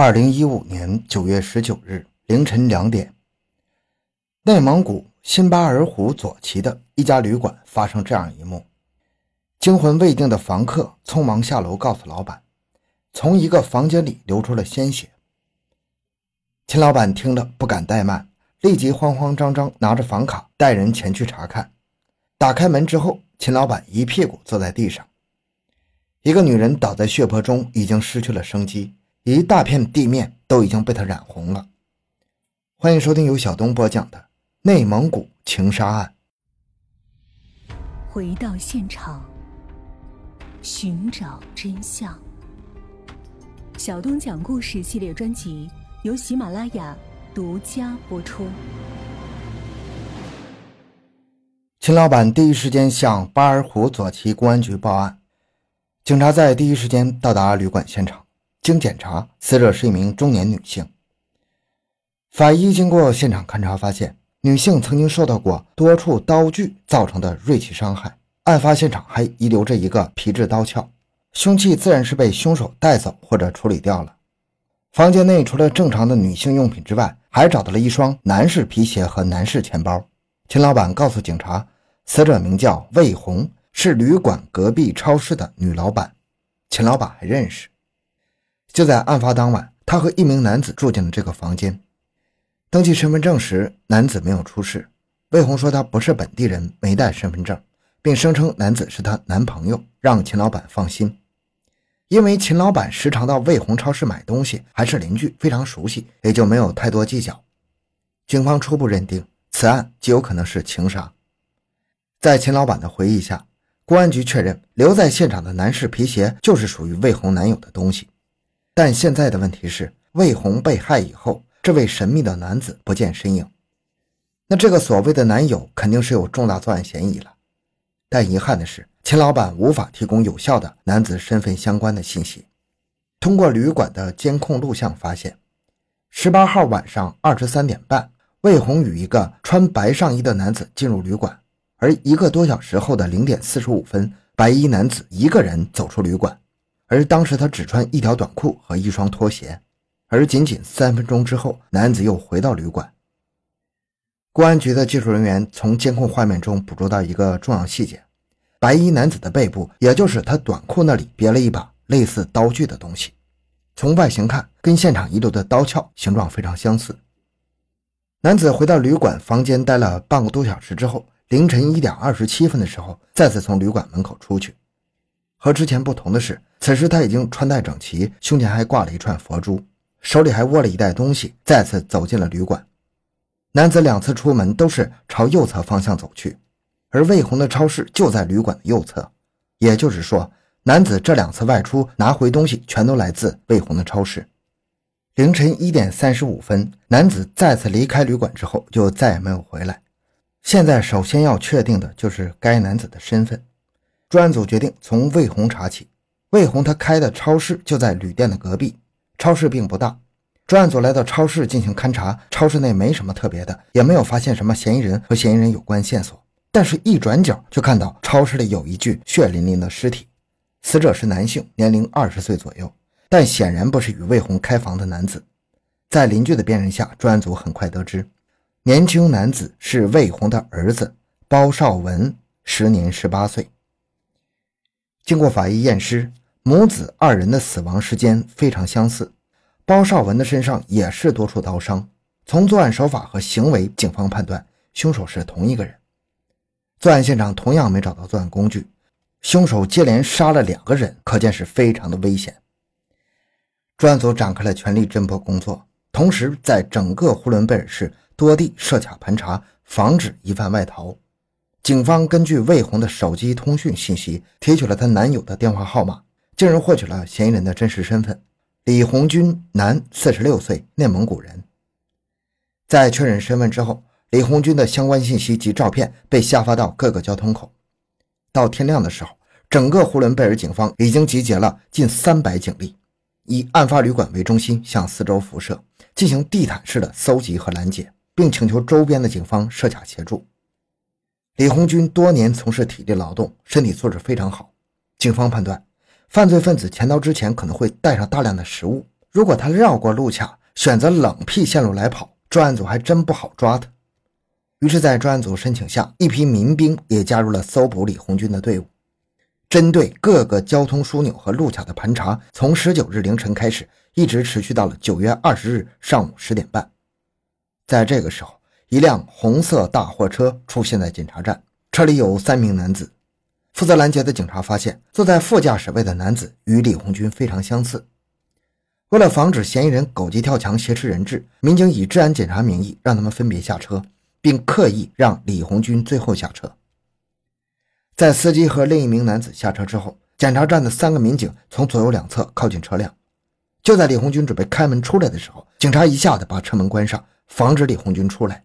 二零一五年九月十九日凌晨两点，内蒙古新巴尔虎左旗的一家旅馆发生这样一幕：惊魂未定的房客匆忙下楼，告诉老板，从一个房间里流出了鲜血。秦老板听了不敢怠慢，立即慌慌张张拿着房卡带人前去查看。打开门之后，秦老板一屁股坐在地上，一个女人倒在血泊中，已经失去了生机。一大片地面都已经被他染红了。欢迎收听由小东播讲的《内蒙古情杀案》。回到现场，寻找真相。小东讲故事系列专辑由喜马拉雅独家播出。秦老板第一时间向巴尔虎左旗公安局报案，警察在第一时间到达旅馆现场。经检查，死者是一名中年女性。法医经过现场勘查，发现女性曾经受到过多处刀具造成的锐器伤害，案发现场还遗留着一个皮质刀鞘，凶器自然是被凶手带走或者处理掉了。房间内除了正常的女性用品之外，还找到了一双男士皮鞋和男士钱包。秦老板告诉警察，死者名叫魏红，是旅馆隔壁超市的女老板，秦老板还认识。就在案发当晚，他和一名男子住进了这个房间。登记身份证时，男子没有出示。魏红说他不是本地人，没带身份证，并声称男子是她男朋友，让秦老板放心。因为秦老板时常到魏红超市买东西，还是邻居，非常熟悉，也就没有太多计较。警方初步认定此案极有可能是情杀。在秦老板的回忆下，公安局确认留在现场的男士皮鞋就是属于魏红男友的东西。但现在的问题是，魏红被害以后，这位神秘的男子不见身影。那这个所谓的男友肯定是有重大作案嫌疑了。但遗憾的是，秦老板无法提供有效的男子身份相关的信息。通过旅馆的监控录像发现，十八号晚上二十三点半，魏红与一个穿白上衣的男子进入旅馆，而一个多小时后的零点四十五分，白衣男子一个人走出旅馆。而当时他只穿一条短裤和一双拖鞋，而仅仅三分钟之后，男子又回到旅馆。公安局的技术人员从监控画面中捕捉到一个重要细节：白衣男子的背部，也就是他短裤那里，别了一把类似刀具的东西。从外形看，跟现场遗留的刀鞘形状非常相似。男子回到旅馆房间待了半个多小时之后，凌晨一点二十七分的时候，再次从旅馆门口出去。和之前不同的是，此时他已经穿戴整齐，胸前还挂了一串佛珠，手里还握了一袋东西，再次走进了旅馆。男子两次出门都是朝右侧方向走去，而魏红的超市就在旅馆的右侧，也就是说，男子这两次外出拿回东西全都来自魏红的超市。凌晨一点三十五分，男子再次离开旅馆之后就再也没有回来。现在首先要确定的就是该男子的身份。专案组决定从魏红查起。魏红他开的超市就在旅店的隔壁，超市并不大。专案组来到超市进行勘查，超市内没什么特别的，也没有发现什么嫌疑人和嫌疑人有关线索。但是，一转角就看到超市里有一具血淋淋的尸体，死者是男性，年龄二十岁左右，但显然不是与魏红开房的男子。在邻居的辨认下，专案组很快得知，年轻男子是魏红的儿子包少文，时年十八岁。经过法医验尸，母子二人的死亡时间非常相似。包少文的身上也是多处刀伤。从作案手法和行为，警方判断凶手是同一个人。作案现场同样没找到作案工具，凶手接连杀了两个人，可见是非常的危险。专案组展开了全力侦破工作，同时在整个呼伦贝尔市多地设卡盘查，防止疑犯外逃。警方根据魏红的手机通讯信息，提取了她男友的电话号码，竟然获取了嫌疑人的真实身份：李红军，男，四十六岁，内蒙古人。在确认身份之后，李红军的相关信息及照片被下发到各个交通口。到天亮的时候，整个呼伦贝尔警方已经集结了近三百警力，以案发旅馆为中心，向四周辐射，进行地毯式的搜集和拦截，并请求周边的警方设卡协助。李红军多年从事体力劳动，身体素质非常好。警方判断，犯罪分子潜逃之前可能会带上大量的食物，如果他绕过路卡，选择冷僻线路来跑，专案组还真不好抓他。于是，在专案组申请下，一批民兵也加入了搜捕李红军的队伍。针对各个交通枢纽和路卡的盘查，从十九日凌晨开始，一直持续到了九月二十日上午十点半。在这个时候，一辆红色大货车出现在检查站，车里有三名男子。负责拦截的警察发现，坐在副驾驶位的男子与李红军非常相似。为了防止嫌疑人狗急跳墙挟持人质，民警以治安检查名义让他们分别下车，并刻意让李红军最后下车。在司机和另一名男子下车之后，检查站的三个民警从左右两侧靠近车辆。就在李红军准备开门出来的时候，警察一下子把车门关上，防止李红军出来，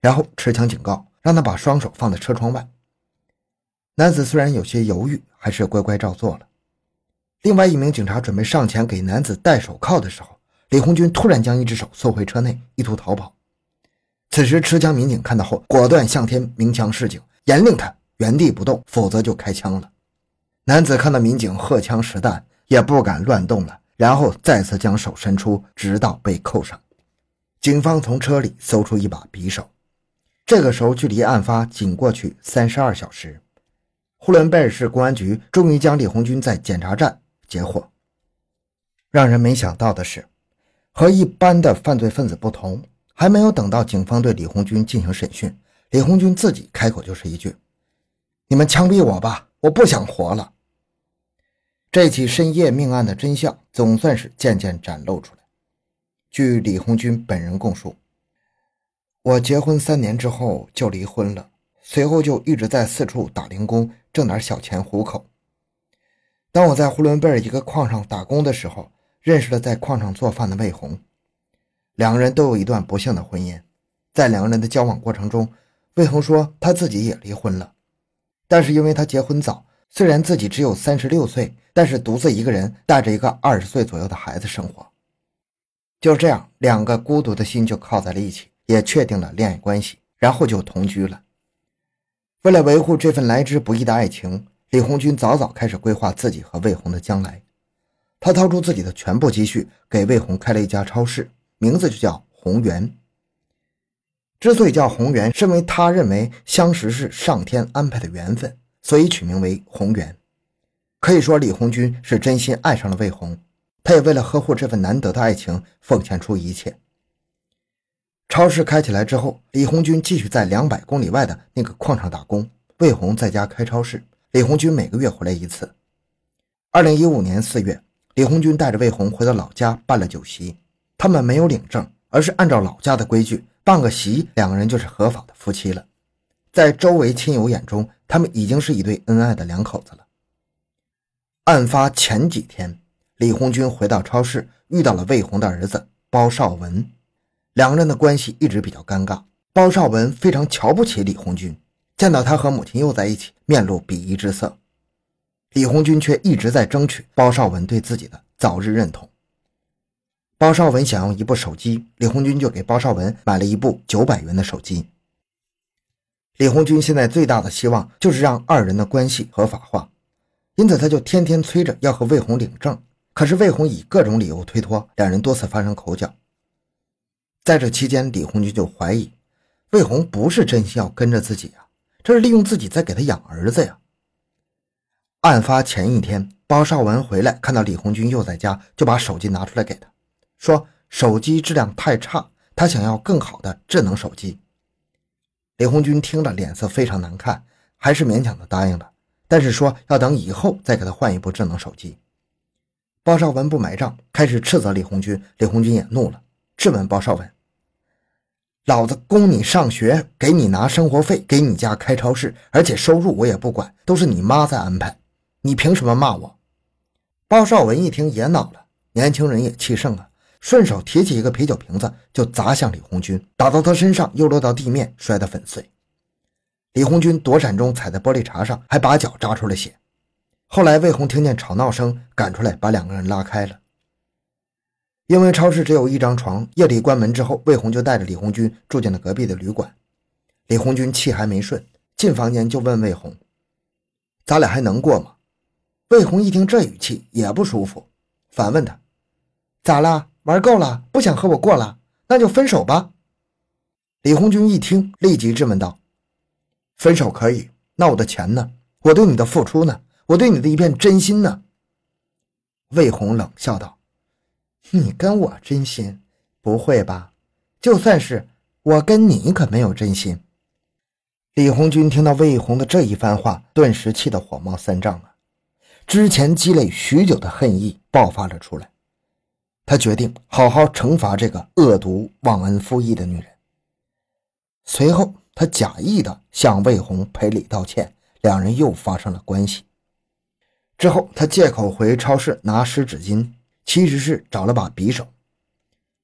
然后持枪警告，让他把双手放在车窗外。男子虽然有些犹豫，还是乖乖照做了。另外一名警察准备上前给男子戴手铐的时候，李红军突然将一只手缩回车内，意图逃跑。此时持枪民警看到后，果断向天鸣枪示警，严令他。原地不动，否则就开枪了。男子看到民警荷枪实弹，也不敢乱动了，然后再次将手伸出，直到被扣上。警方从车里搜出一把匕首。这个时候，距离案发仅过去三十二小时，呼伦贝尔市公安局终于将李红军在检查站截获。让人没想到的是，和一般的犯罪分子不同，还没有等到警方对李红军进行审讯，李红军自己开口就是一句。你们枪毙我吧！我不想活了。这起深夜命案的真相总算是渐渐展露出来。据李红军本人供述，我结婚三年之后就离婚了，随后就一直在四处打零工，挣点小钱糊口。当我在呼伦贝尔一个矿上打工的时候，认识了在矿上做饭的魏红，两个人都有一段不幸的婚姻。在两个人的交往过程中，魏红说他自己也离婚了。但是因为他结婚早，虽然自己只有三十六岁，但是独自一个人带着一个二十岁左右的孩子生活。就这样，两个孤独的心就靠在了一起，也确定了恋爱关系，然后就同居了。为了维护这份来之不易的爱情，李红军早早开始规划自己和魏红的将来。他掏出自己的全部积蓄，给魏红开了一家超市，名字就叫红源。之所以叫红缘，是因为他认为相识是上天安排的缘分，所以取名为红缘。可以说，李红军是真心爱上了魏红，他也为了呵护这份难得的爱情，奉献出一切。超市开起来之后，李红军继续在两百公里外的那个矿场打工，魏红在家开超市。李红军每个月回来一次。二零一五年四月，李红军带着魏红回到老家办了酒席，他们没有领证，而是按照老家的规矩。办个席，两个人就是合法的夫妻了。在周围亲友眼中，他们已经是一对恩爱的两口子了。案发前几天，李红军回到超市，遇到了魏红的儿子包少文，两个人的关系一直比较尴尬。包少文非常瞧不起李红军，见到他和母亲又在一起，面露鄙夷之色。李红军却一直在争取包少文对自己的早日认同。包少文想要一部手机，李红军就给包少文买了一部九百元的手机。李红军现在最大的希望就是让二人的关系合法化，因此他就天天催着要和魏红领证。可是魏红以各种理由推脱，两人多次发生口角。在这期间，李红军就怀疑魏红不是真心要跟着自己呀，这是利用自己在给他养儿子呀。案发前一天，包少文回来看到李红军又在家，就把手机拿出来给他。说手机质量太差，他想要更好的智能手机。李红军听了脸色非常难看，还是勉强的答应了，但是说要等以后再给他换一部智能手机。包少文不买账，开始斥责李红军。李红军也怒了，质问包少文：“老子供你上学，给你拿生活费，给你家开超市，而且收入我也不管，都是你妈在安排，你凭什么骂我？”包少文一听也恼了，年轻人也气盛了。顺手提起一个啤酒瓶子，就砸向李红军，打到他身上，又落到地面，摔得粉碎。李红军躲闪中踩在玻璃碴上，还把脚扎出了血。后来魏红听见吵闹声，赶出来把两个人拉开了。因为超市只有一张床，夜里关门之后，魏红就带着李红军住进了隔壁的旅馆。李红军气还没顺，进房间就问魏红：“咱俩还能过吗？”魏红一听这语气也不舒服，反问他。咋啦？玩够了，不想和我过了，那就分手吧。李红军一听，立即质问道：“分手可以，那我的钱呢？我对你的付出呢？我对你的一片真心呢？”魏红冷笑道：“你跟我真心？不会吧？就算是我跟你，可没有真心。”李红军听到魏红的这一番话，顿时气得火冒三丈啊！之前积累许久的恨意爆发了出来，他决定好好惩罚这个恶毒、忘恩负义的女人。随后，他假意的向魏红赔礼道歉，两人又发生了关系。之后，他借口回超市拿湿纸巾，其实是找了把匕首。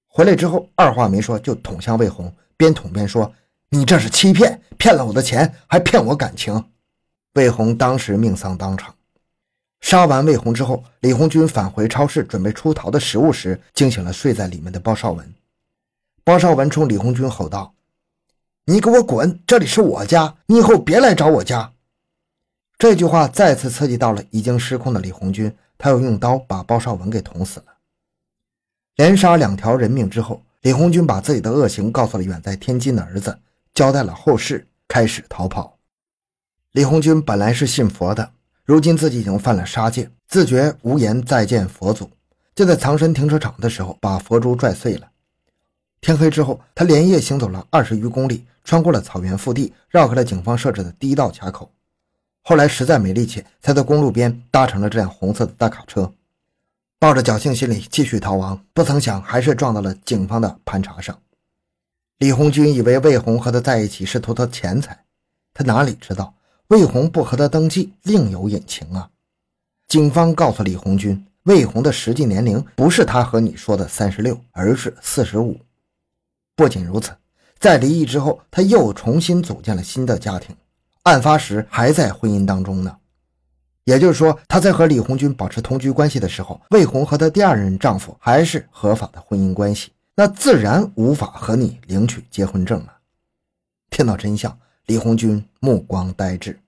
回来之后，二话没说就捅向魏红，边捅边说：“你这是欺骗，骗了我的钱，还骗我感情。”魏红当时命丧当场。杀完魏红之后，李红军返回超市准备出逃的食物时，惊醒了睡在里面的包少文。包少文冲李红军吼道。你给我滚！这里是我家，你以后别来找我家。这句话再次刺激到了已经失控的李红军，他又用刀把包少文给捅死了。连杀两条人命之后，李红军把自己的恶行告诉了远在天津的儿子，交代了后事，开始逃跑。李红军本来是信佛的，如今自己已经犯了杀戒，自觉无颜再见佛祖，就在藏身停车场的时候把佛珠拽碎了。天黑之后，他连夜行走了二十余公里，穿过了草原腹地，绕开了警方设置的第一道卡口。后来实在没力气，才在公路边搭乘了这辆红色的大卡车，抱着侥幸心理继续逃亡。不曾想，还是撞到了警方的盘查上。李红军以为魏红和他在一起是图他钱财，他哪里知道魏红不和他登记另有隐情啊！警方告诉李红军，魏红的实际年龄不是他和你说的三十六，而是四十五。不仅如此，在离异之后，他又重新组建了新的家庭，案发时还在婚姻当中呢。也就是说，他在和李红军保持同居关系的时候，魏红和她第二任丈夫还是合法的婚姻关系，那自然无法和你领取结婚证了。听到真相，李红军目光呆滞。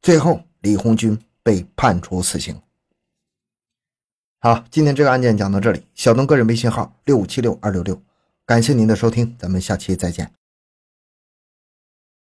最后，李红军被判处死刑。好，今天这个案件讲到这里。小东个人微信号六五七六二六六。感谢您的收听，咱们下期再见。